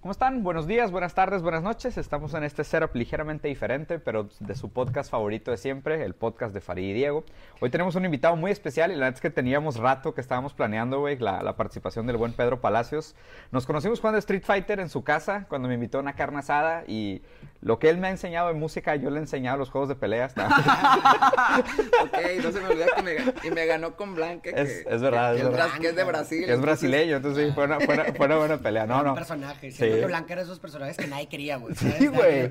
¿Cómo están? Buenos días, buenas tardes, buenas noches. Estamos en este setup ligeramente diferente, pero de su podcast favorito de siempre, el podcast de Farid y Diego. Hoy tenemos un invitado muy especial y la verdad es que teníamos rato que estábamos planeando, güey, la, la, participación del buen Pedro Palacios. Nos conocimos jugando Street Fighter en su casa cuando me invitó a una carne asada y lo que él me ha enseñado de música, yo le he enseñado los juegos de peleas. ok, no se me olvida que me, y me ganó con Blanca. es, es, verdad, que, es, verdad. que es de Brasil. Que es brasileño, entonces sí, fue una, fue una, fue una buena pelea. No, no. personaje, sí. Que Blanca era de esos personajes que nadie quería, güey. Sí, güey.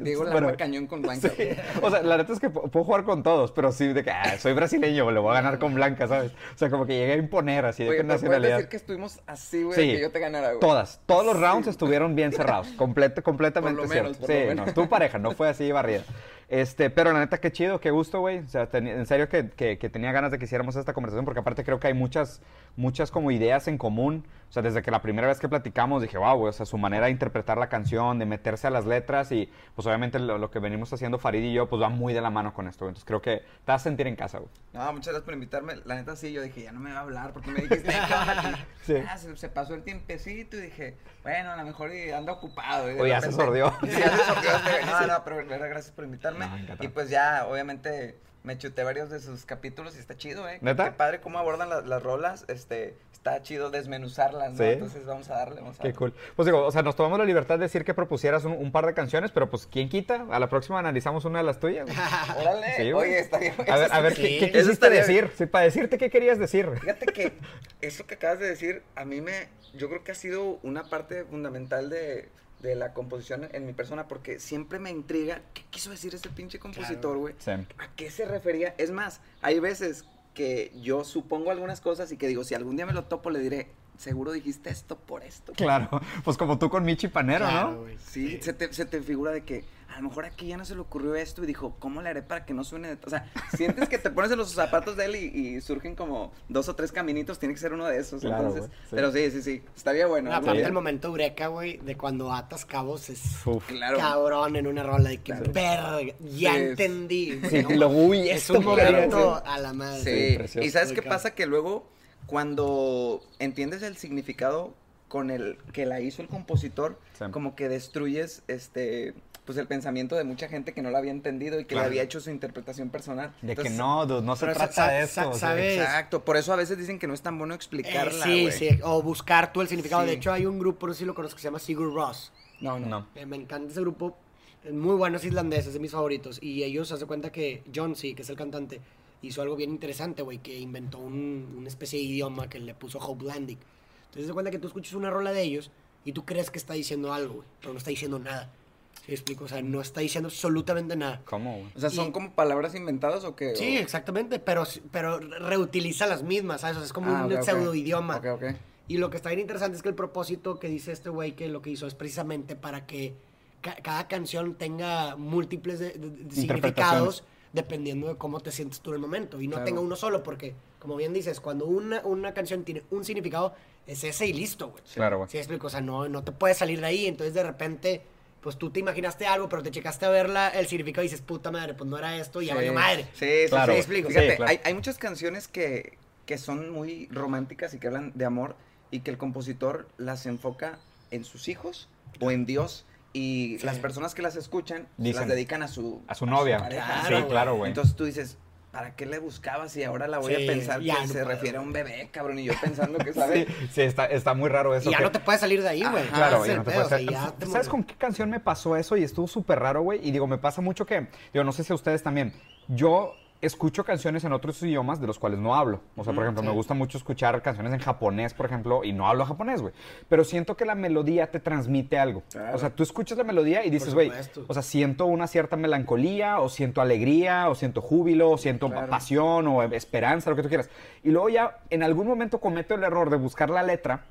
Digo, la bueno, cañón con Blanca. Sí. O sea, la neta es que puedo jugar con todos, pero sí, de que ah, soy brasileño, le voy a ganar con Blanca, ¿sabes? O sea, como que llegué a imponer así de Oye, qué nacionalidad. ¿Puedes decir que estuvimos así, güey, sí, que yo te ganara, güey? Todas. Todos los rounds sí. estuvieron bien cerrados. Completo, completamente por lo cierto. menos, por sí, lo menos. no, tu pareja, no fue así barrida. Este, pero la neta, qué chido, qué gusto, güey. O sea, ten, en serio que, que, que, tenía ganas de que hiciéramos esta conversación, porque aparte creo que hay muchas, muchas como ideas en común. O sea, desde que la primera vez que platicamos dije, wow, güey, o sea, su manera de interpretar la canción, de meterse a las letras y pues obviamente lo, lo, que venimos haciendo Farid y yo, pues va muy de la mano con esto. Entonces creo que te vas a sentir en casa, güey. No, muchas gracias por invitarme. La neta sí, yo dije, ya no me va a hablar porque me dijiste, sí. ah, se, se, pasó el tiempecito y dije, bueno, a lo mejor anda ocupado. O ya se sordió. Ya se sordió. no, no, pero gracias por invitarme. No, y pues ya, obviamente me chuté varios de sus capítulos y está chido, ¿eh? ¿Neta? Qué padre cómo abordan las, las rolas, este, está chido desmenuzarlas, ¿no? Sí. Entonces vamos a darle, vamos a Qué cool. Pues digo, o sea, nos tomamos la libertad de decir que propusieras un, un par de canciones, pero pues, ¿quién quita? A la próxima analizamos una de las tuyas. Órale, Sí, oye, estaría A ver, a ver, Sí. ¿qué, qué quisiste decir? Sí, para decirte qué querías decir. Fíjate que eso que acabas de decir, a mí me, yo creo que ha sido una parte fundamental de, de la composición en mi persona, porque siempre me intriga, ¿qué quiso decir ese pinche compositor, güey? Sí. ¿A qué se refería? Es más, hay veces que yo supongo algunas cosas y que digo, si algún día me lo topo, le diré, seguro dijiste esto por esto. Claro, pues como tú con Michi Panero, Claro, ¿no? güey. Sí, Se, te, se te figura de que a lo mejor aquí ya no se le ocurrió esto y dijo, ¿cómo le haré para que no suene? de t-?" O sea, sientes que te pones en los zapatos de él y, y surgen como dos o tres caminitos, tiene que ser uno de esos. Claro, entonces, güey, sí. pero sí, sí, sí, estaría bueno. Aparte algún el momento eureka, güey, de cuando atas cabos es Uf. Claro. cabrón en una rola de que Claro. verga, ya Sí. entendí. Sí, ¿no? lo, uy, es un momento a la madre. Sí, precioso. y ¿sabes qué cabrón. pasa? Que luego, cuando entiendes el significado con el que la hizo el compositor, Sí. como que destruyes este pues el pensamiento de mucha gente que no la había entendido y que Claro. le había hecho su interpretación personal. De Entonces, que no, dude, no se trata de eso. ¿sabes? Exacto, por eso a veces dicen que no es tan bueno Eh, explicarla, sí, güey. sí, o buscar tú el significado. De Sí. hecho, hay un grupo, no sé si lo conozco, que se llama Sigur Ross. No, no. No. Eh, me encanta ese grupo. Es muy bueno, es islandés, es de mis favoritos. Y ellos hace cuenta que John C., que es el cantante, hizo algo bien interesante, güey, que inventó un- una especie de idioma que le puso Hope Landing. Entonces, se cuenta que tú escuchas una rola de ellos y tú crees que está diciendo algo, güey, pero no está diciendo nada. ¿Sí me explico? O sea, no está diciendo absolutamente nada. ¿Cómo, güey? O sea, ¿son Y- como palabras inventadas o qué? Sí, O- exactamente, pero, pero reutiliza las mismas, ¿sabes? O sea, es como Ah, un ok, ok. pseudo idioma. Ok, ok. Y lo que está bien interesante es que el propósito que dice este güey que lo que hizo es precisamente para que ca- cada canción tenga múltiples de- de- de significados dependiendo de cómo te sientes tú en el momento y no Claro. tenga uno solo porque como bien dices cuando una, una canción tiene un significado es ese y listo güey Claro, güey. ¿Sí explico? o sea no, no te puedes salir de ahí entonces de repente pues tú te imaginaste algo pero te checaste a verla el significado y dices puta madre pues no era esto y ya Sí. valió madre Sí, sí, Claro, sí. explico. Fíjate, Sí, claro. hay, hay muchas canciones que, que son muy románticas y que hablan de amor y que el compositor las enfoca en sus hijos o en Dios y Sí. las personas que las escuchan se las dedican a su, A su novia. pareja. sí, claro, güey. Entonces tú dices, ¿para qué le buscabas y ahora la voy Sí, a pensar ya que no se puedo. refiere a un bebé, cabrón? Y yo pensando que, Sí, ¿sabes? sí, está, está muy raro eso. y ya que- no te puedes salir de ahí güey Claro, ya no te pedo, puedes o sea, hacer- ya te ¿Sabes con qué canción me pasó eso? Y estuvo súper raro, güey. Y digo, me pasa mucho que, digo, no sé si a ustedes también. Yo escucho canciones en otros idiomas de los cuales no hablo. O sea, por ejemplo, me gusta mucho escuchar canciones en japonés, por ejemplo, y no hablo japonés, güey. Pero siento que la melodía te transmite algo. Claro. O sea, tú escuchas la melodía y dices, güey, o sea, siento una cierta melancolía, o siento alegría, o siento júbilo, o siento Claro. pasión, o esperanza, lo que tú quieras. Y luego ya, en algún momento cometo el error de buscar la letra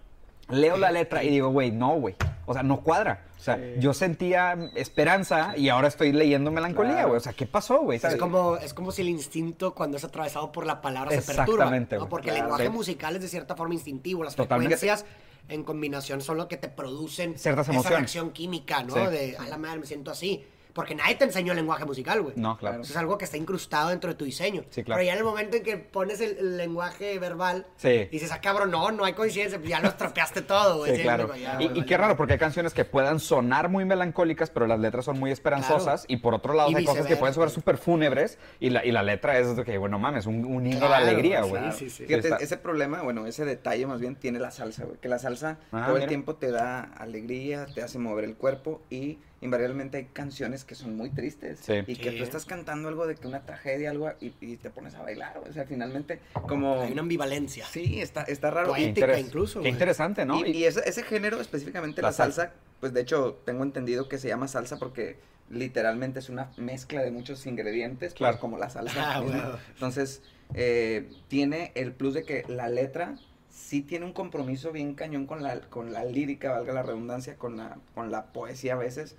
leo la letra y digo, güey, no, güey. O sea, no cuadra. O sea, yo sentía esperanza y ahora estoy leyendo melancolía, Claro. güey. O sea, ¿qué pasó, güey? Es como, es como si el instinto cuando es atravesado por la palabra se perturba. Exactamente, ¿no? Porque Claro. el lenguaje Sí. musical es de cierta forma instintivo. Las Totalmente. frecuencias en combinación son lo que te producen Ciertas esa emociones. reacción química, ¿no? Sí. De, a la madre, me siento así. Porque nadie te enseñó el lenguaje musical, güey. No, claro. Eso es algo que está incrustado dentro de tu diseño. Sí, claro. Pero ya en el momento en que pones el, el lenguaje verbal Sí. y dices, ah, cabrón, no, no hay coincidencia, pues ya lo estropeaste todo, güey. Sí, Sí, claro. digo, ya, Y, qué vale. raro, porque hay canciones que puedan sonar muy melancólicas, pero las letras son muy esperanzosas. Claro. Y por otro lado, Y hay cosas que pueden sonar súper fúnebres. Y la, y la letra es de que, bueno, mames, un, un himno Claro, de alegría, sí, güey. sí, sí. Fíjate, está- ese problema, bueno, ese detalle más bien tiene la salsa, güey. Que la salsa Ah, todo mira. el tiempo te da alegría, te hace mover el cuerpo y invariablemente hay canciones que son muy tristes. Sí. Y que Sí. tú estás cantando algo de que una tragedia, algo, y, y te pones a bailar. O sea, finalmente, como... Hay una ambivalencia. Sí, está, está raro. Interes- incluso, Qué güey. interesante, ¿no? y, y ese, ese género, específicamente La la, salsa, pues de hecho tengo entendido que se llama salsa porque literalmente es una mezcla de muchos ingredientes, Claro. claro. como la salsa. Ah. Entonces, eh, tiene el plus de que la letra sí tiene un compromiso bien cañón con la, con la lírica, valga la redundancia, con la, con la poesía a veces,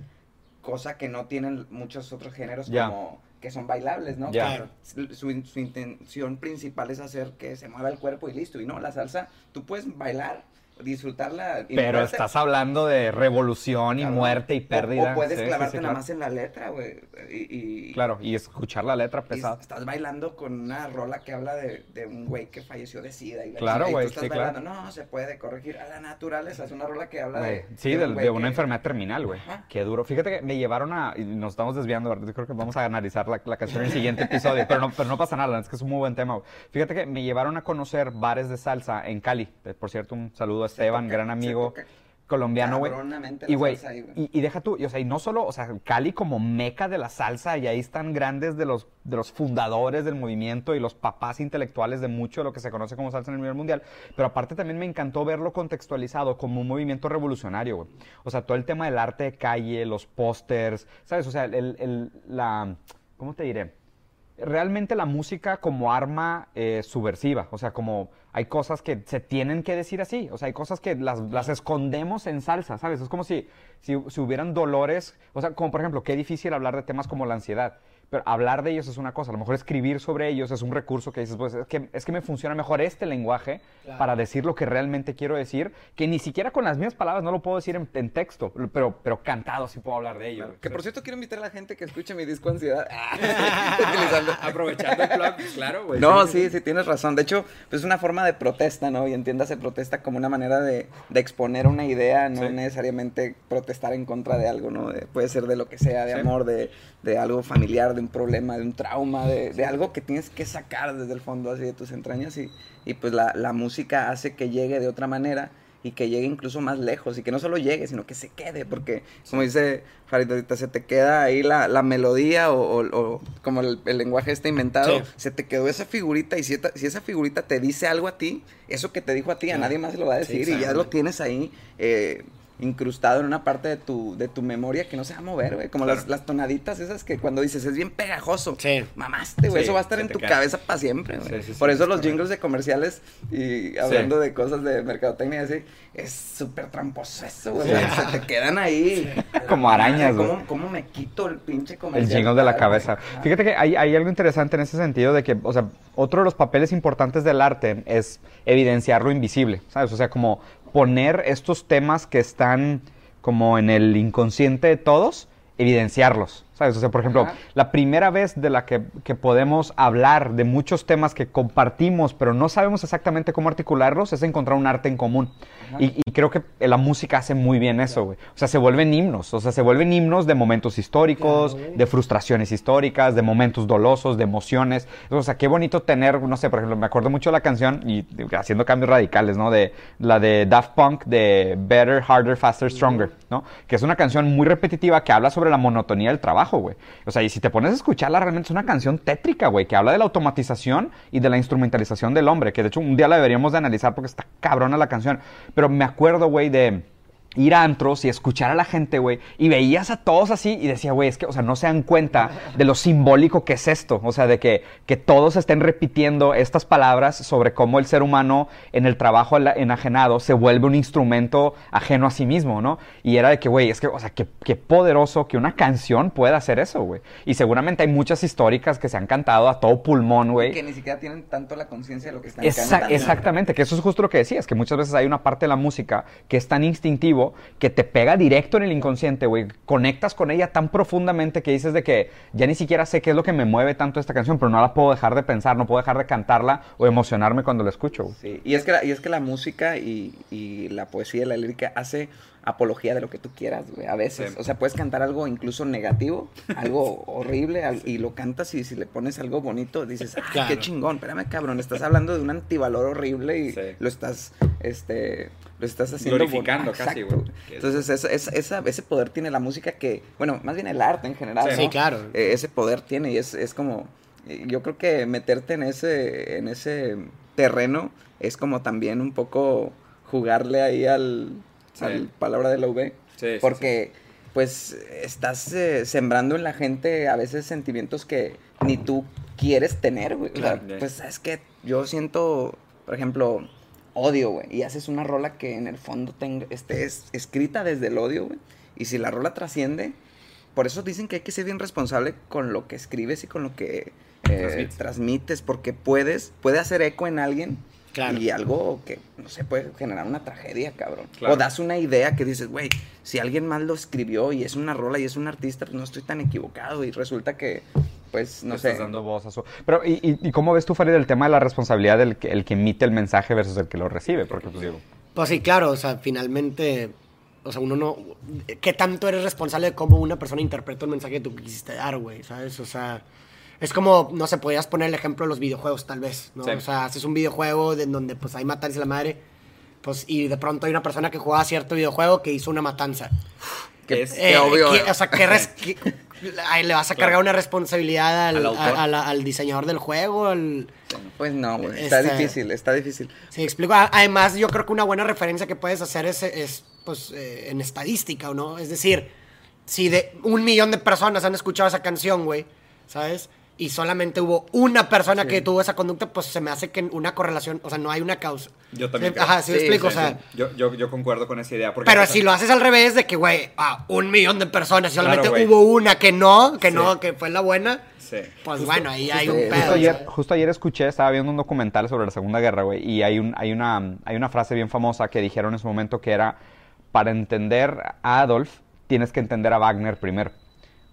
cosa que no tienen muchos otros géneros como que son bailables, ¿no? Claro. Su- su intención principal es hacer que se mueva el cuerpo y listo. Y no, la salsa, tú puedes bailar, disfrutarla. y Pero estás hablando de revolución y muerte y pérdida. O, puedes Sí, clavarte sí, nada claro. más en la letra, güey. Y, y- Claro, y escuchar la letra y pesada. estás bailando con una rola que habla de, de un güey que falleció de sida. Y la Claro, güey, estás sí, claro. bailando, no, se puede corregir a la naturaleza. Es una rola que habla de. Sí, de una que- enfermedad terminal, güey. Qué duro. Fíjate que me llevaron a. y nos estamos desviando, ¿verdad? Yo creo que vamos a analizar la, la canción en el siguiente episodio. Pero no, pero no pasa nada, es que es un muy buen tema, güey. Fíjate que me llevaron a conocer bares de salsa en Cali. Eh, Por cierto, un saludo a Esteban, toca- gran amigo colombiano, güey. Y, güey, y deja tú, y, o sea, y no solo, o sea, Cali como meca de la salsa, y ahí están grandes de los, de los fundadores del movimiento y los papás intelectuales de mucho de lo que se conoce como salsa en el nivel mundial, pero aparte también me encantó verlo contextualizado como un movimiento revolucionario, güey. O sea, todo el tema del arte de calle, los pósters, ¿sabes? O sea, el, el- la, ¿cómo te diré? Realmente la música como arma eh, subversiva, o sea, como hay cosas que se tienen que decir así, o sea, hay cosas que las, las escondemos en salsa, ¿sabes? Es como si, si, si hubieran dolores, o sea, como por ejemplo, qué difícil hablar de temas como la ansiedad, pero hablar de ellos es una cosa, a lo mejor escribir sobre ellos es un recurso que dices, pues es que, es que me funciona mejor este lenguaje Claro. para decir lo que realmente quiero decir, que ni siquiera con las mismas palabras no lo puedo decir en, en texto, pero, pero cantado sí puedo hablar de ello. Claro. Que por cierto quiero invitar a la gente que escuche mi disco Ansiedad. Aprovechando el plug, claro, güey. No, sí, sí, tienes razón. De hecho, pues es una forma de protesta, ¿no? Y entiéndase protesta como una manera de, de exponer una idea, no Sí. necesariamente protestar en contra de algo, ¿no? De- puede ser de lo que sea, de Sí. amor, de, de algo familiar, de un problema, de un trauma, de, de algo que tienes que sacar desde el fondo así de tus entrañas. Y, y pues la, la música hace que llegue de otra manera y que llegue incluso más lejos y que no solo llegue, sino que se quede, porque como dice Farid ahorita, se te queda ahí la, la melodía o, o- o como el, el lenguaje está inventado, Sí. se te quedó esa figurita y si, esta- si esa figurita te dice algo a ti, eso que te dijo a ti, a nadie más se lo va a Sí, decir y ya lo tienes ahí eh, incrustado en una parte de tu, de tu memoria que no se va a mover, güey, como las, las tonaditas esas que cuando dices es bien pegajoso, Sí. mamaste, güey, Sí, eso va a estar en tu cabeza para siempre, güey. Sí, sí, sí, Por eso es los correcto. jingles de comerciales y hablando de cosas de mercadotecnia así, es súper tramposo eso, güey. Se te quedan ahí. Como arañas, madre, ¿Cómo, güey. cómo me quito el pinche El comercial? jingle de la cabeza. güey. Fíjate que hay, hay algo interesante en ese sentido de que, o sea, otro de los papeles importantes del arte es evidenciar lo invisible, ¿sabes? O sea, como poner estos temas que están como en el inconsciente de todos, evidenciarlos, ¿sabes? O sea, por ejemplo, Ajá. la primera vez de la que, que podemos hablar de muchos temas que compartimos, pero no sabemos exactamente cómo articularlos, es encontrar un arte en común. Y, y creo que la música hace muy bien eso, güey. O sea, se vuelven himnos, o sea, se vuelven himnos de momentos históricos, Claro, de frustraciones históricas, de momentos dolosos, de emociones. O sea, qué bonito tener, no sé, por ejemplo, me acuerdo mucho de la canción y haciendo cambios radicales, ¿no? De la de Daft Punk de Better, Harder, Faster, Stronger, ¿no? Que es una canción muy repetitiva que habla sobre la monotonía del trabajo, O sea, y si te pones a escucharla, realmente es una canción tétrica, güey, que habla de la automatización y de la instrumentalización del hombre, que de hecho un día la deberíamos de analizar porque está cabrona la canción. Pero me acuerdo, güey, de ir a antros y escuchar a la gente, güey, y veías a todos así y decía, güey, es que, o sea, no se dan cuenta de lo simbólico que es esto, o sea, de que, que todos estén repitiendo estas palabras sobre cómo el ser humano en el trabajo enajenado se vuelve un instrumento ajeno a sí mismo, ¿no? Y era de que, güey, es que, o sea, qué, qué poderoso que una canción pueda hacer eso, güey. Y seguramente hay muchas históricas que se han cantado a todo pulmón, güey. Que ni siquiera tienen tanto la conciencia de lo que están Esa- cantando. exactamente, que eso es justo lo que decías, que muchas veces hay una parte de la música que es tan instintivo que te pega directo en el inconsciente, güey. Conectas con ella tan profundamente que dices de que ya ni siquiera sé qué es lo que me mueve tanto esta canción, pero no la puedo dejar de pensar, no puedo dejar de cantarla o emocionarme cuando la escucho. Sí, y es que la, y es que la música y, y la poesía y la lírica hace apología de lo que tú quieras, güey, a veces. Sí. O sea, puedes cantar algo incluso negativo, algo horrible, al- y lo cantas y si le pones algo bonito, dices, ah, Claro. qué chingón, espérame, cabrón, estás hablando de un antivalor horrible y Sí. lo estás, este, lo estás haciendo... Glorificando casi, güey. Entonces, esa- ese poder tiene la música que, bueno, más bien el arte en general, Sí. ¿no? Sí, claro. Eh, ese poder tiene y es, es como eh, yo creo que meterte en ese en ese terreno es como también un poco jugarle ahí al, Sí. al palabra de la V Sí, sí, porque pues estás eh, sembrando en la gente a veces sentimientos que ni tú quieres tener güey O sea, pues es que yo siento por ejemplo odio güey y haces una rola que en el fondo tenga, esté es- escrita desde el odio güey y si la rola trasciende por eso dicen que hay que ser bien responsable con lo que escribes y con lo que eh, Transmites. transmites, porque puedes, puede hacer eco en alguien Claro. y algo que, no sé, puede generar una tragedia, cabrón. Claro. O das una idea que dices, güey, si alguien más lo escribió y es una rola y es un artista, pues no estoy tan equivocado y resulta que, pues, no sé. estás dando voz a su... Pero, ¿y, y, y cómo ves tú, Farid, el tema de la responsabilidad del que, el que emite el mensaje versus el que lo recibe? Porque, pues, digo... Pues sí, claro, o sea, finalmente, o sea, uno no... ¿Qué tanto eres responsable de cómo una persona interpreta un mensaje que tú quisiste dar, güey? ¿Sabes? O sea, es como, no sé, podrías poner el ejemplo de los videojuegos, tal vez, ¿no? Sí. O sea, haces un videojuego de- en donde, pues, hay matanza a la madre, pues, y de pronto hay una persona que jugaba cierto videojuego que hizo una matanza. Que, Es- que Eh, obvio. que- o sea, que, res- que- ahí le vas a cargar una responsabilidad al, Al autor. a- a la- al diseñador del juego, al... Pues no, güey. Está Este- difícil, está difícil. Sí, explico. Además, yo creo que una buena referencia que puedes hacer es, es, pues, eh, en estadística, ¿o ¿no? Es decir, si de un millón de personas han escuchado esa canción, güey, ¿sabes? Y solamente hubo una persona que tuvo esa conducta, pues se me hace que una correlación, o sea, no hay una causa. Yo también creo. Ajá, sí, Sí, me explico, sí, o sea... Yo, yo, yo concuerdo con esa idea. Porque Pero o sea, si lo haces al revés, de que, güey, ah, un millón de personas y solamente Claro, hubo una que no, que Sí. no, que fue la buena, Sí. pues Justo- bueno, ahí hay un justo pedo. Justo ayer, justo ayer escuché, estaba viendo un documental sobre la Segunda Guerra, güey, y hay, un, hay, una, hay una frase bien famosa que dijeron en su momento que era, para entender a Adolf, tienes que entender a Wagner primero.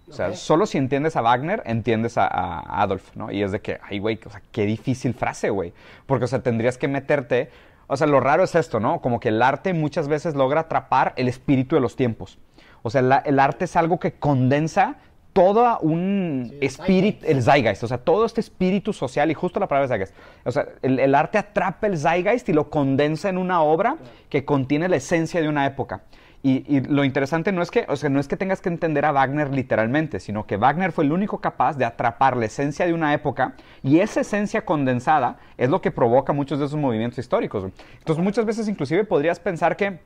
O sea, solo si entiendes a Wagner, entiendes a, a Adolf, ¿no? Y es de que, ay, güey, o sea, qué difícil frase, güey. Porque, o sea, tendrías que meterte... O sea, lo raro es esto, ¿no? Como que el arte muchas veces logra atrapar el espíritu de los tiempos. O sea, la- el arte es algo que condensa todo un Sí, espíritu, el zeitgeist, o sea, todo este espíritu social, y justo la palabra es zeitgeist. O sea, el, el arte atrapa el zeitgeist y lo condensa en una obra que contiene la esencia de una época. Y, lo interesante no es que, o sea, no es que tengas que entender a Wagner literalmente, sino que Wagner fue el único capaz de atrapar la esencia de una época y esa esencia condensada es lo que provoca muchos de esos movimientos históricos. Entonces, muchas veces inclusive podrías pensar que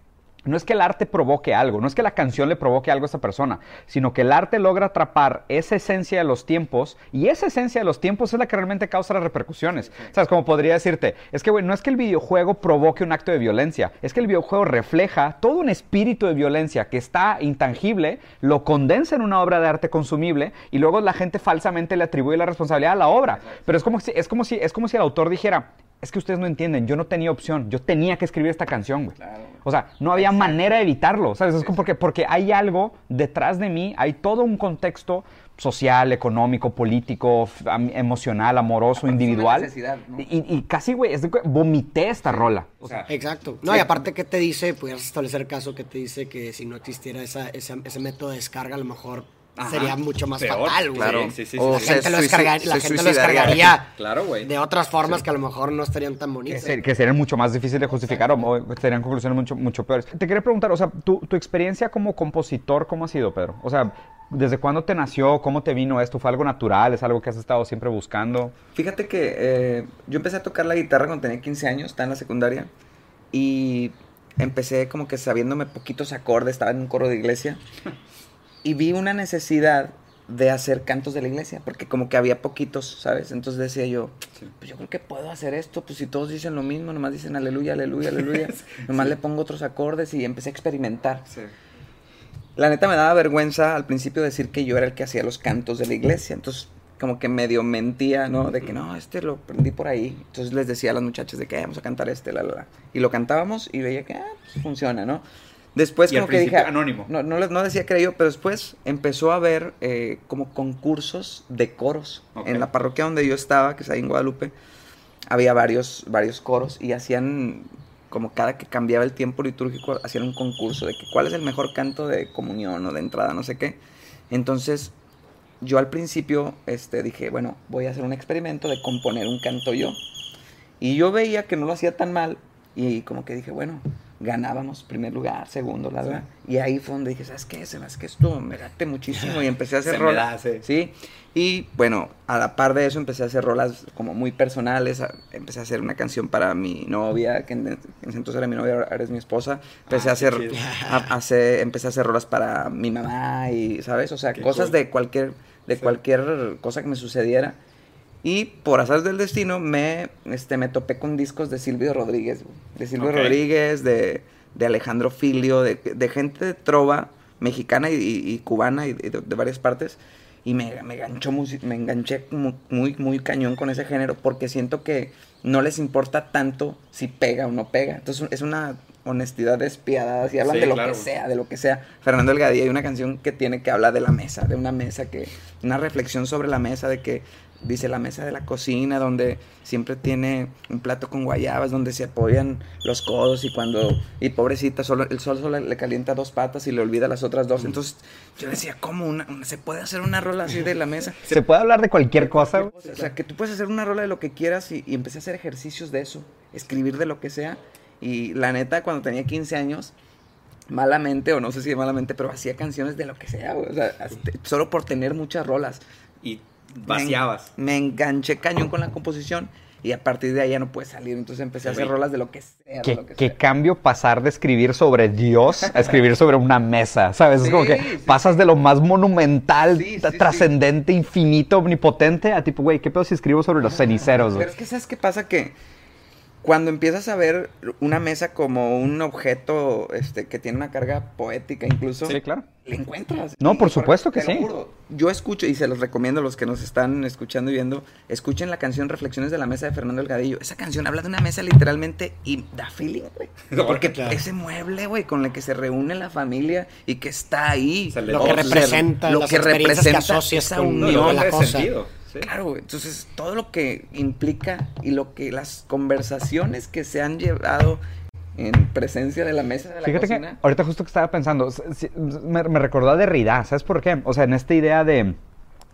no es que el arte provoque algo, no es que la canción le provoque algo a esa persona, sino que el arte logra atrapar esa esencia de los tiempos y esa esencia de los tiempos es la que realmente causa las repercusiones. ¿Sabes? Como podría decirte, es que, güey, no es que el videojuego provoque un acto de violencia, es que el videojuego refleja todo un espíritu de violencia que está intangible, lo condensa en una obra de arte consumible y luego la gente falsamente le atribuye la responsabilidad a la obra. Pero es como si, es como si, es como si el autor dijera, es que ustedes no entienden, yo no tenía opción, yo tenía que escribir esta canción, güey. Claro. O sea, no había manera de evitarlo, ¿sabes? Es como porque, porque hay algo detrás de mí, hay todo un contexto social, económico, político, emocional, amoroso, Aparte es una individual. necesidad, ¿no? y, y casi, güey, es de que vomité esta rola. O sea, Exacto. No, y aparte, ¿qué te dice? Pudieras establecer caso que te dice que si no existiera esa, esa- ese método de descarga, a lo mejor Ajá. sería mucho más Peor, fatal, güey. Claro. Sí, sí, sí, O La gente, lo, descarga- la gente lo descargaría Claro, güey. de otras formas que a lo mejor no estarían tan Que, bonitas. ser- que serían mucho más difíciles de justificar o, o serían conclusiones mucho, mucho peores. Te quería preguntar, o sea, tu, tu experiencia como compositor, ¿cómo ha sido, Pedro? O sea, ¿desde cuándo te nació? ¿Cómo te vino esto? ¿Fue algo natural? ¿Es algo que has estado siempre buscando? Fíjate que eh, yo empecé a tocar la guitarra cuando tenía 15 años, estaba en la secundaria, y empecé como que sabiéndome poquitos acordes, estaba en un coro de iglesia, y vi una necesidad de hacer cantos de la iglesia, porque como que había poquitos, ¿sabes? Entonces decía yo, Sí. pues yo creo que puedo hacer esto, pues si todos dicen lo mismo, nomás dicen aleluya, aleluya, aleluya, nomás le pongo otros acordes y empecé a experimentar. La neta me daba vergüenza al principio decir que yo era el que hacía los cantos de la iglesia. Entonces, como que medio mentía, ¿no? De que no, este lo aprendí por ahí. Entonces les decía a las muchachas de que "Eh, vamos a cantar este, la, la, la. Y lo cantábamos y veía que ah, pues, funciona, ¿no? Después Y como que dije... anónimo. No, no, no decía que era yo, pero después empezó a haber eh, como concursos de coros. En la parroquia donde yo estaba, que es ahí en Guadalupe, había varios, varios coros y hacían, como cada que cambiaba el tiempo litúrgico, hacían un concurso de que cuál es el mejor canto de comunión o de entrada, no sé qué. Entonces, yo al principio este, dije, bueno, voy a hacer un experimento de componer un canto yo. Y yo veía que no lo hacía tan mal y como que dije, bueno, ganábamos primer lugar, segundo, la verdad. Y ahí fue donde dije, ¿sabes qué? Se que esto me late muchísimo y empecé a hacer rolas. sí. Sí. Y bueno, a la par de eso empecé a hacer rolas como muy personales. Empecé a hacer una canción para mi novia, que en, en ese entonces era mi novia, ahora eres mi esposa. Empecé Ah, a hacer, chido. a- a hacer- empecé a hacer rolas para mi mamá y, ¿sabes? O sea, Qué cosas cool. de cualquier, de Sí. cualquier cosa que me sucediera. Y por azar del destino me, este, me topé con discos de Silvio Rodríguez, güey. de Silvio. Rodríguez, de, de Alejandro Filio, de, de gente de trova mexicana y, cubana y de, de varias partes. Y me, me, enganchó musi- me enganché mu- muy, muy cañón con ese género porque siento que no les importa tanto si pega o no pega. Entonces es una honestidad despiadada. Si hablan Sí, de lo claro, que sea, de lo que sea. Fernando Elgadía hay una canción que tiene que hablar de la mesa, de una mesa que, una reflexión sobre la mesa de que dice la mesa de la cocina donde siempre tiene un plato con guayabas donde se apoyan los codos y cuando y pobrecita solo el sol solo le calienta dos patas y le olvida las otras dos. Entonces yo decía cómo una, una- se puede hacer una rola así de la mesa ¿Se puede hablar de cualquier cosa? o sea que tú puedes hacer una rola de lo que quieras y, y empecé a hacer ejercicios de eso escribir de lo que sea. Y la neta cuando tenía 15 años malamente o no sé si malamente pero hacía canciones de lo que sea güey, o sea, solo por tener muchas rolas. Y vaciabas. me, me enganché cañón con la composición y a partir de ahí ya no puede salir. Entonces empecé a hacer rolas de lo que sea. ¿Qué, lo que qué sea. cambio pasar de escribir sobre Dios a escribir sobre una mesa, ¿sabes? es como que Sí, sí, pasas de lo más monumental, Sí, tra- sí, trascendente, infinito, omnipotente, a tipo, güey, ¿qué pedo si escribo sobre los ceniceros? güey? Pero es que ¿sabes qué pasa? Que cuando empiezas a ver una mesa como un objeto este, que tiene una carga poética incluso, Sí, claro. Le encuentras. No, por supuesto que sí. juro, yo escucho, y se los recomiendo a los que nos están escuchando y viendo, escuchen la canción Reflexiones de la Mesa de Fernando Elgadillo. Esa canción habla de una mesa literalmente y da feeling, güey. Porque claro. ese mueble, güey, con el que se reúne la familia y que está ahí. Lo que representa, lo las que que representa asocias esa No, unión. no la cosa. sentido. sí. Claro, güey. Entonces, todo lo que implica y lo que las conversaciones que se han llevado en presencia de la mesa de la Fíjate que cocina. ahorita justo que estaba pensando, me, me recordó a Derrida, ¿sabes por qué? O sea, en esta idea de,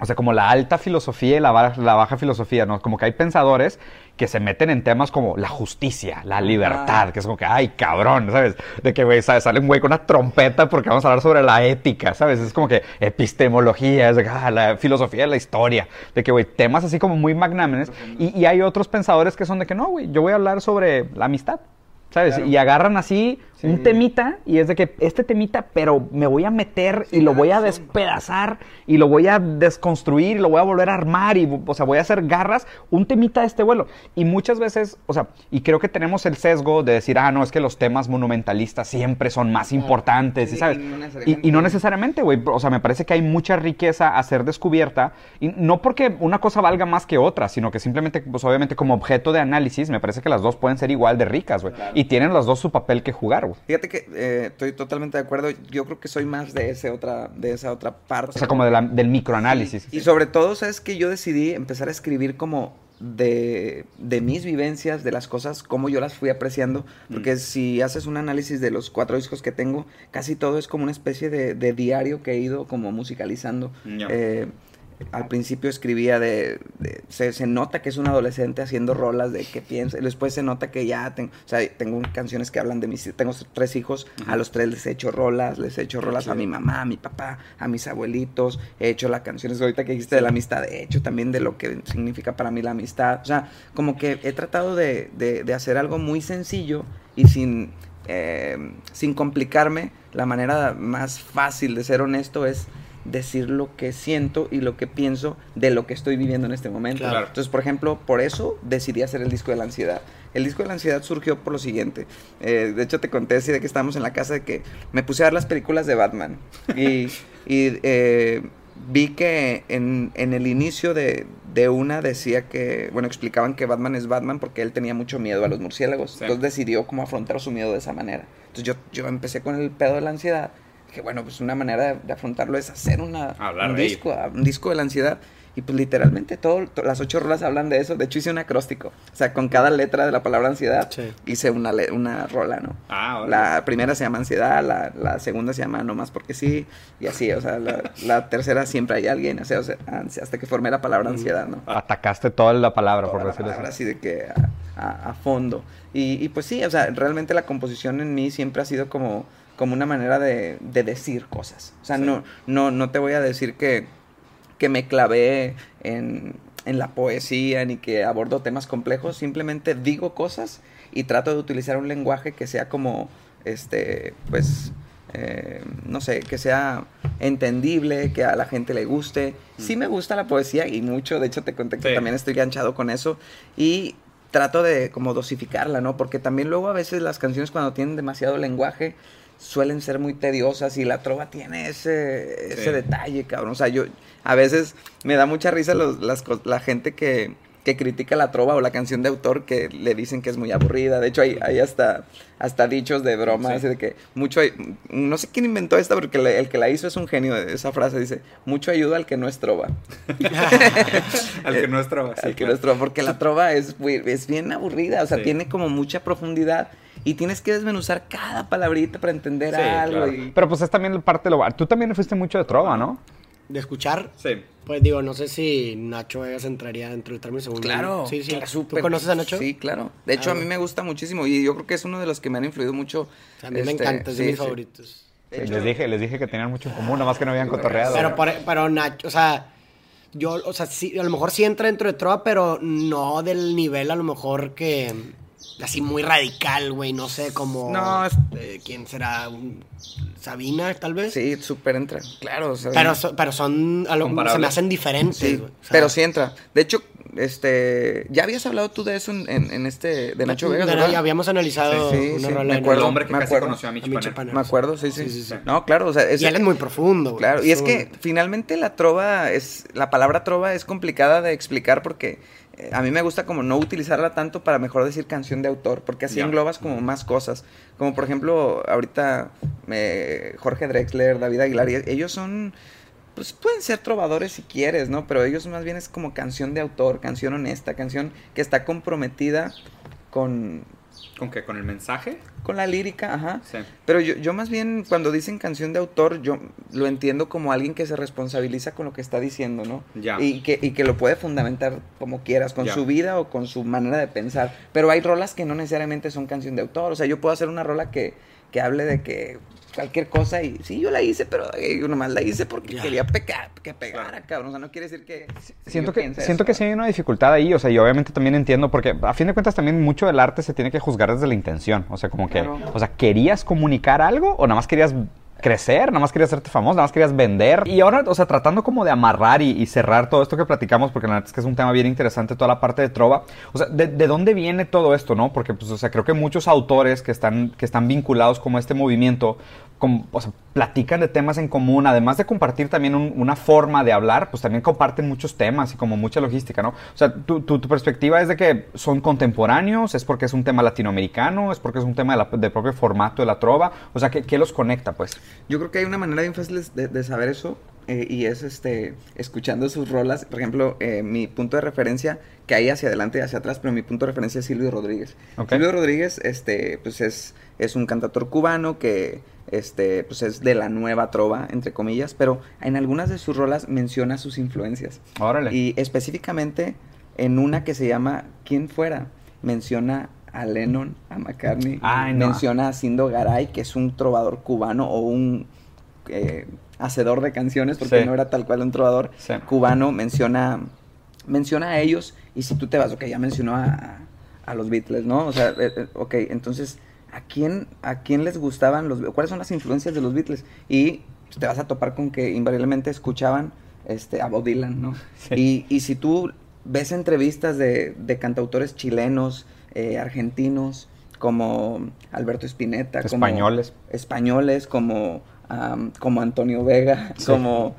o sea, como la alta filosofía y la, ba- la baja filosofía, ¿no? Como que hay pensadores que se meten en temas como la justicia, la libertad, que es como que, ay, cabrón, ¿sabes? De que, güey, sale un güey con una trompeta porque vamos a hablar sobre la ética, ¿sabes? Es como que epistemología, es de que, ah, la filosofía de la historia, de que, güey, temas así como muy magnámenes. Y, y hay otros pensadores que son de que, no, güey, yo voy a hablar sobre la amistad. ¿Sabes? Claro. Y agarran así Sí. un temita y es de que este temita, pero me voy a meter y lo voy a despedazar y lo voy a desconstruir y lo voy a volver a armar y, o sea, voy a hacer garras, un temita de este vuelo. Y muchas veces, o sea, y creo que tenemos el sesgo de decir, ah, no, es que los temas monumentalistas siempre son más importantes, Sí, ¿y ¿sabes? y no Y, necesariamente. y no necesariamente, güey. O sea, me parece que hay mucha riqueza a ser descubierta. Y no porque una cosa valga más que otra, sino que simplemente, pues obviamente como objeto de análisis, me parece que las dos pueden ser igual de ricas, güey. Y tienen las dos su papel que jugar, güey. Fíjate que eh, estoy totalmente de acuerdo. Yo creo que soy más de ese otra, de esa otra parte. O sea, como de la- del microanálisis. Y sobre todo, ¿sabes que Yo decidí empezar a escribir como de, de mis vivencias, de las cosas, como yo las fui apreciando. Porque si haces un análisis de los cuatro discos que tengo, casi todo es como una especie de, de diario que he ido como musicalizando. Eh, al principio escribía de... de- se, se nota que es un adolescente haciendo rolas de qué piensa. y Después se nota que ya tengo... O sea, tengo canciones que hablan de mis... Tengo tres hijos. A los tres les he hecho rolas. Les he hecho rolas a mi mamá, a mi papá, a mis abuelitos. He hecho las canciones ahorita que dijiste de la amistad. He hecho también de lo que significa para mí la amistad. O sea, como que he tratado de, de- de hacer algo muy sencillo y sin... eh, sin complicarme, la manera más fácil de ser honesto es decir lo que siento y lo que pienso de lo que estoy viviendo en este momento. Claro. Entonces, por ejemplo, por eso decidí hacer el disco de la ansiedad. El disco de la ansiedad surgió por lo siguiente. Eh, de hecho, te conté así de que estábamos en la casa de que me puse a ver las películas de Batman. Y, y, eh, vi que en, en el inicio de, de una decía que, bueno, explicaban que Batman es Batman porque él tenía mucho miedo a los murciélagos. Sí. Entonces decidió cómo afrontar su miedo de esa manera. Entonces yo, yo empecé con el pedo de la ansiedad. Que bueno, pues una manera de, de afrontarlo es hacer una, Hablar un de disco, un disco de la ansiedad. Y pues literalmente todo, to- las ocho rolas hablan de eso. De hecho hice un acróstico. O sea, con cada letra de la palabra ansiedad Sí. hice una, una rola, ¿no? Ah. La primera se llama ansiedad, la, la segunda se llama no más porque sí, y así, o sea, la, la tercera siempre hay alguien, o sea, o sea, ansia- hasta que formé la palabra ansiedad, ¿no? Atacaste toda la palabra, por Toda la decirlo palabra así. así de que a, a- a fondo. Y, y pues sí, o sea, realmente la composición en mí siempre ha sido como, como una manera de, de decir cosas. O sea, Sí. no, no, no te voy a decir que, que me clavé en, en la poesía ni que abordo temas complejos, simplemente digo cosas y trato de utilizar un lenguaje que sea como, este, pues, eh, no sé, que sea entendible, que a la gente le guste. Sí me gusta la poesía y mucho, de hecho te conté que Sí. también estoy ganchado con eso y trato de como dosificarla, ¿no? Porque también luego a veces las canciones cuando tienen demasiado lenguaje suelen ser muy tediosas y la trova tiene ese, ese Sí. detalle, cabrón. O sea, yo a veces me da mucha risa los- las, la gente que, que critica la trova o la canción de autor que le dicen que es muy aburrida. De hecho, hay, hay hasta, hasta dichos de broma, Sí. así de que mucho... ay- No sé quién inventó esta, porque le- el que la hizo es un genio de esa frase. Dice, mucho ayuda al que no es trova. Al que no es trova, sí, Al que claro. no es trova, porque la trova es, es bien aburrida, o sea, tiene como mucha profundidad y tienes que desmenuzar cada palabrita para entender Sí, algo. claro. y- Pero pues es también parte de lo... Tú también fuiste mucho de trova, ¿no? De escuchar, Sí. pues digo, no sé si Nacho Vegas entraría dentro del término segundo. Claro, Sí, sí. claro, ¿Tú conoces a Nacho? Sí, claro. De hecho, Ah, a mí me gusta muchísimo y yo creo que es uno de los que me han influido mucho. A mí me este, encanta, es de sí, mis sí. favoritos. Sí, les dije, les dije que tenían mucho en común, nomás que no habían cotorreado. Pero, por- pero Nacho, o sea, yo, o sea, sí, a lo mejor sí entra dentro de Trova, pero no del nivel a lo mejor que así muy radical, güey, no sé, como No, es- eh, quién será Un- Sabina tal vez. Sí, súper entra. Claro, o sea, Pero, so- pero son a lo- se me hacen diferentes, Sí, pero sí entra. De hecho, este, ya habías hablado tú de eso en, en- en este, de Nacho Vegas, de- ¿verdad? ya habíamos analizado Sí, sí, una sí, rola me de acuerdo. El hombre que me casi acuerdo. conoció a Mitch A. Me acuerdo, sí, sí. Sí, sí, sí. No, claro, o sea, es, Y él es muy profundo, güey. Claro, y es que finalmente la trova es, la palabra trova es complicada de explicar porque a mí me gusta como no utilizarla tanto para mejor decir canción de autor, porque así Ya. englobas como más cosas. Como por ejemplo, ahorita eh, Jorge Drexler, David Aguilar, y ellos son, pues pueden ser trovadores si quieres, ¿no? Pero ellos más bien es como canción de autor, canción honesta, canción que está comprometida con, ¿Con qué? ¿Con el mensaje? con la lírica, ajá. Sí. Pero yo, yo más bien cuando dicen canción de autor, yo lo entiendo como alguien que se responsabiliza con lo que está diciendo, ¿no? Ya. Y que, y que lo puede fundamentar como quieras, con Ya. su vida o con su manera de pensar. Pero hay rolas que no necesariamente son canción de autor. O sea, yo puedo hacer una rola que, que hable de que cualquier cosa y sí, yo la hice, pero eh, yo nomás la hice porque Ya. quería pecar, que pegara, cabrón. O sea, no quiere decir que... Siento que, siento eso. que sí hay una dificultad ahí, o sea, yo obviamente también entiendo, porque a fin de cuentas también mucho del arte se tiene que juzgar desde la intención, o sea, como que, Claro. o sea, ¿querías comunicar algo o nada más querías crecer, nada más querías hacerte famoso, nada más querías vender? Y ahora, o sea, tratando como de amarrar y, cerrar todo esto que platicamos, porque la verdad es que es un tema bien interesante, toda la parte de trova, o sea, ¿de, de dónde viene todo esto, no? Porque, pues, o sea, creo que muchos autores que están, que están vinculados como a este movimiento, o sea, platican de temas en común, además de compartir también un- una forma de hablar, pues también comparten muchos temas y como mucha logística, ¿no? O sea, tu, tu- perspectiva es de que son contemporáneos, es porque es un tema latinoamericano, es porque es un tema de del propio formato de la trova, o sea, ¿qué, qué los conecta, pues? Yo creo que hay una manera bien fácil de, de saber eso eh, y es este escuchando sus rolas. Por ejemplo, eh, mi punto de referencia, que hay hacia adelante y hacia atrás, pero mi punto de referencia es Silvio Rodríguez. Silvio Rodríguez, este, pues es, es un cantautor cubano que este, pues es de la nueva trova, entre comillas, pero en algunas de sus rolas menciona sus influencias. Órale. Y específicamente en una que se llama ¿Quién fuera? Menciona a Lennon, a McCartney, Ay, no. menciona a Cindo Garay, que es un trovador cubano o un eh, hacedor de canciones, porque Sí. no era tal cual un trovador Sí. cubano, menciona, menciona a ellos, y si tú te vas, ok, ya mencionó a, a los Beatles, ¿no? O sea, eh, eh, ok, entonces, ¿a quién, ¿a quién les gustaban los cuáles son las influencias de los Beatles? Y te vas a topar con que invariablemente escuchaban este, a Bob Dylan, ¿no? Sí. Y, y si tú ves entrevistas de, de cantautores chilenos, eh, argentinos, como Alberto Spinetta, como Españoles. españoles como, como Antonio Vega, Sí. como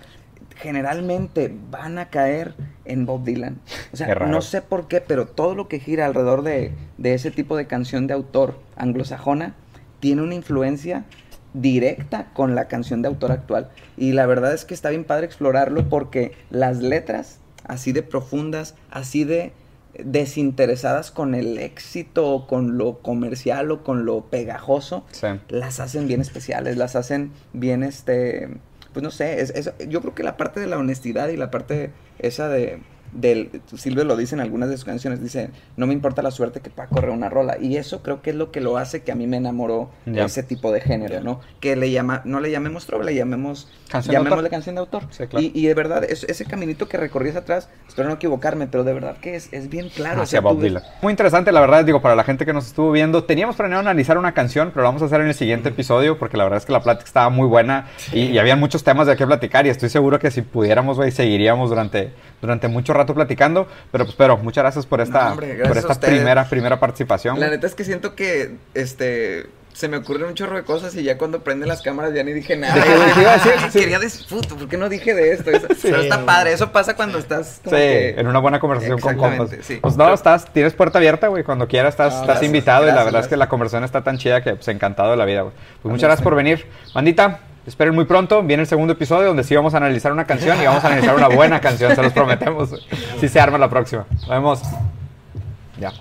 generalmente van a caer en Bob Dylan. O sea, no sé por qué, pero todo lo que gira alrededor de, de ese tipo de canción de autor anglosajona tiene una influencia directa con la canción de autor actual. Y la verdad es que está bien padre explorarlo porque las letras, así de profundas, así de desinteresadas con el éxito, o con lo comercial o con lo pegajoso, Sí. las hacen bien especiales, las hacen bien, este, pues no sé, es, es- yo creo que la parte de la honestidad y la parte esa de, del, Silvio lo dice en algunas de sus canciones, dice, no me importa la suerte que pueda correr una rola, y eso creo que es lo que lo hace que a mí me enamoró Ya. ese tipo de género, ¿no? Que le llama, no le llamemos trova, le llamemos, Canción de canción de autor. Sí, claro. y, y de verdad, es- ese caminito que recorrí hacia atrás, espero no equivocarme, pero de verdad que es, es bien claro. o hacia sea, Bob ves- Dylan. Muy interesante, la verdad, digo, para la gente que nos estuvo viendo. Teníamos planeado analizar una canción, pero lo vamos a hacer en el siguiente episodio, porque la verdad es que la plática estaba muy buena y, y había muchos temas de qué platicar. Y estoy seguro que si pudiéramos, güey, seguiríamos durante, durante mucho rato platicando. Pero pues, pero muchas gracias por esta, No, hombre, gracias por esta primera, primera participación. La neta es que siento que este se me ocurren un chorro de cosas y ya cuando prenden las cámaras ya ni dije nada. Sí, güey, ¿qué iba a decir? Ay, Sí. Quería decir, ¿por qué no dije de esto? Eso- pero está padre, eso pasa cuando estás como Sí, que- en una buena conversación con compas. Pues no, estás, tienes puerta abierta, güey. Cuando quieras estás, Ah, estás gracias, invitado y la gracias, verdad es que la conversación está tan chida que pues encantado de la vida, güey. Pues muchas gracias por venir. Bandita, esperen muy pronto. Viene el segundo episodio donde sí vamos a analizar una canción y vamos a analizar una buena canción, se los prometemos. Sí se arma la próxima. Nos vemos. Ya.